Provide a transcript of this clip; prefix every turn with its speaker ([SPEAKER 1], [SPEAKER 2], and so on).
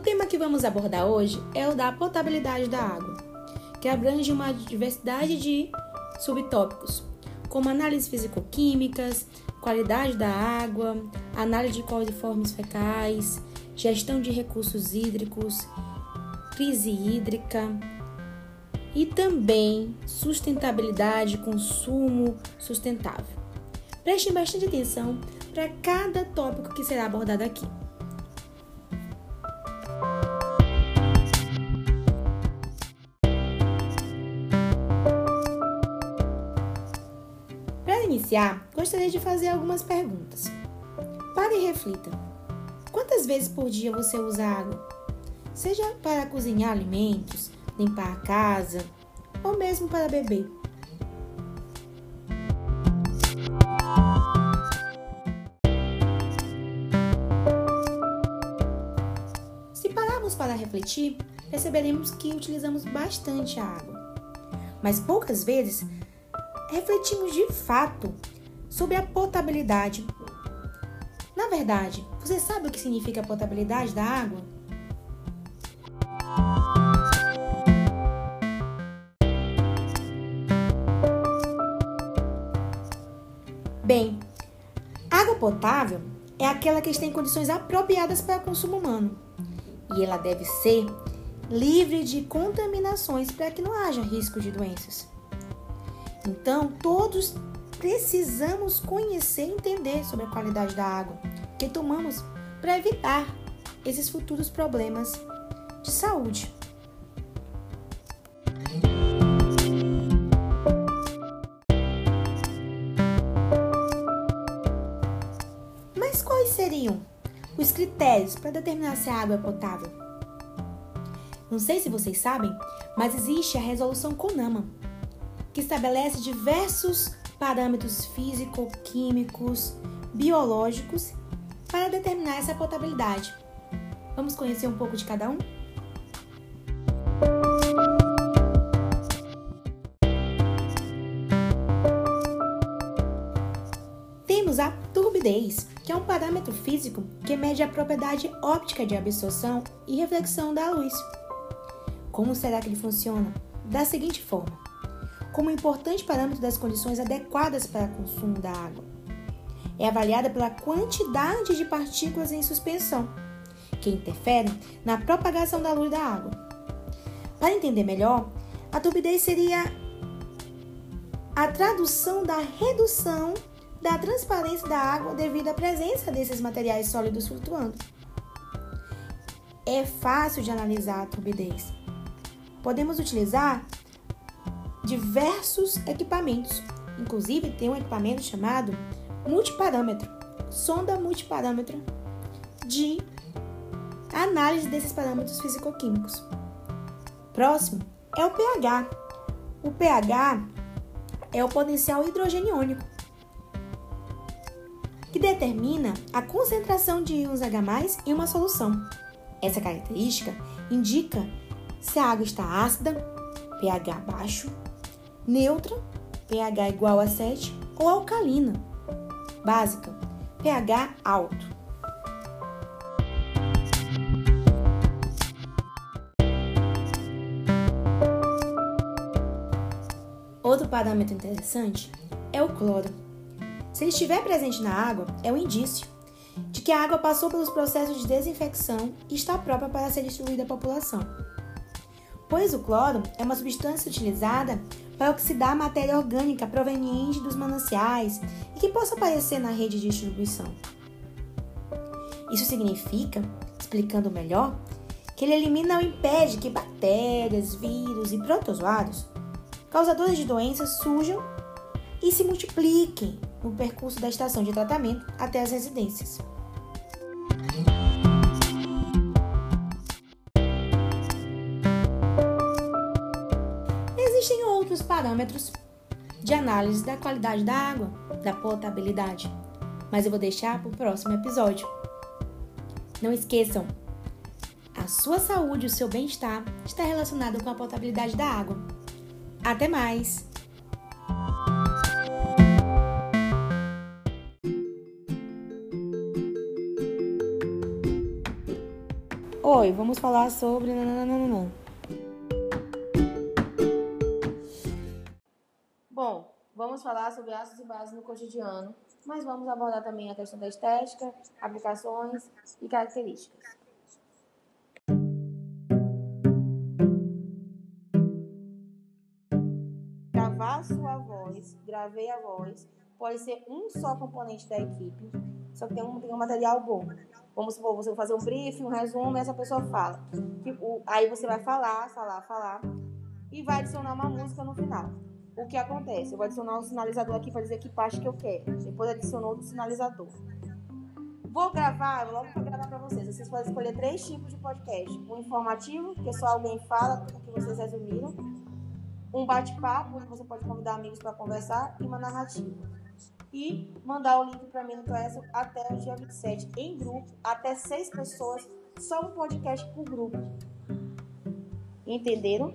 [SPEAKER 1] tema que vamos abordar hoje é o da potabilidade da água, que abrange uma diversidade de subtópicos, como análise físico-químicas, qualidade da água, análise de coliformes fecais, gestão de recursos hídricos, crise hídrica e também sustentabilidade consumo sustentável. Prestem bastante atenção para cada tópico que será abordado aqui. Iniciar, gostaria de fazer algumas perguntas. Pare e reflita. Quantas vezes por dia você usa água? Seja para cozinhar alimentos, limpar a casa ou mesmo para beber. Se pararmos para refletir, perceberemos que utilizamos bastante água, mas poucas vezes refletimos de fato sobre a potabilidade. Na verdade, você sabe o que significa a potabilidade da água? Bem, água potável é aquela que está em condições apropriadas para consumo humano e ela deve ser livre de contaminações para que não haja risco de doenças. Então, todos precisamos conhecer e entender sobre a qualidade da água que tomamos para evitar esses futuros problemas de saúde. Mas quais seriam os critérios para determinar se a água é potável? Não sei se vocês sabem, mas existe a resolução CONAMA, que estabelece diversos parâmetros físico-químicos, biológicos para determinar essa potabilidade. Vamos conhecer um pouco de cada um? Temos a turbidez, que é um parâmetro físico que mede a propriedade óptica de absorção e reflexão da luz. Como será que ele funciona? Da seguinte forma: como importante parâmetro das condições adequadas para consumo da água. É avaliada pela quantidade de partículas em suspensão, que interferem na propagação da luz da água. Para entender melhor, a turbidez seria a tradução da redução da transparência da água devido à presença desses materiais sólidos flutuando. É fácil de analisar a turbidez. Podemos utilizar diversos equipamentos. Inclusive, tem um equipamento chamado multiparâmetro, sonda multiparâmetro de análise desses parâmetros fisicoquímicos. Próximo é o pH. O pH é o potencial hidrogeniônico, que determina a concentração de íons H+ em uma solução. Essa característica indica se a água está ácida, pH baixo, neutra, pH igual a 7, ou alcalina, básica, pH alto. Outro parâmetro interessante é o cloro. Se ele estiver presente na água, é um indício de que a água passou pelos processos de desinfecção e está própria para ser distribuída à população. Pois o cloro é uma substância utilizada para oxidar matéria orgânica proveniente dos mananciais e que possa aparecer na rede de distribuição. Isso significa, explicando melhor, que ele elimina ou impede que bactérias, vírus e protozoários, causadores de doenças, surjam e se multipliquem no percurso da estação de tratamento até as residências. Existem outros parâmetros de análise da qualidade da água, da potabilidade, mas eu vou deixar para o próximo episódio. Não esqueçam, a sua saúde e o seu bem-estar está relacionado com a potabilidade da água. Até mais!
[SPEAKER 2] Oi, vamos falar sobre. Nananana. Vamos falar sobre aços e bases no cotidiano, mas vamos abordar também a questão da estética, aplicações e características. Gravar sua voz, gravei a voz, pode ser um só componente da equipe, só que tem um, tem um material bom. Vamos supor, você vai fazer um briefing, um resumo, e essa pessoa fala. Aí você vai falar, falar, falar, e vai adicionar uma música no final. O que acontece? Eu vou adicionar um sinalizador aqui para dizer que parte que eu quero. Depois adicionou outro sinalizador. Vou gravar, logo vou gravar para vocês. Vocês podem escolher três tipos de podcast: um informativo, que só alguém fala tudo que vocês resumiram, um bate-papo, onde você pode convidar amigos para conversar, e uma narrativa e mandar o link para mim no Classroom até o dia 27 em grupo, até seis pessoas, só um podcast por grupo. Entenderam?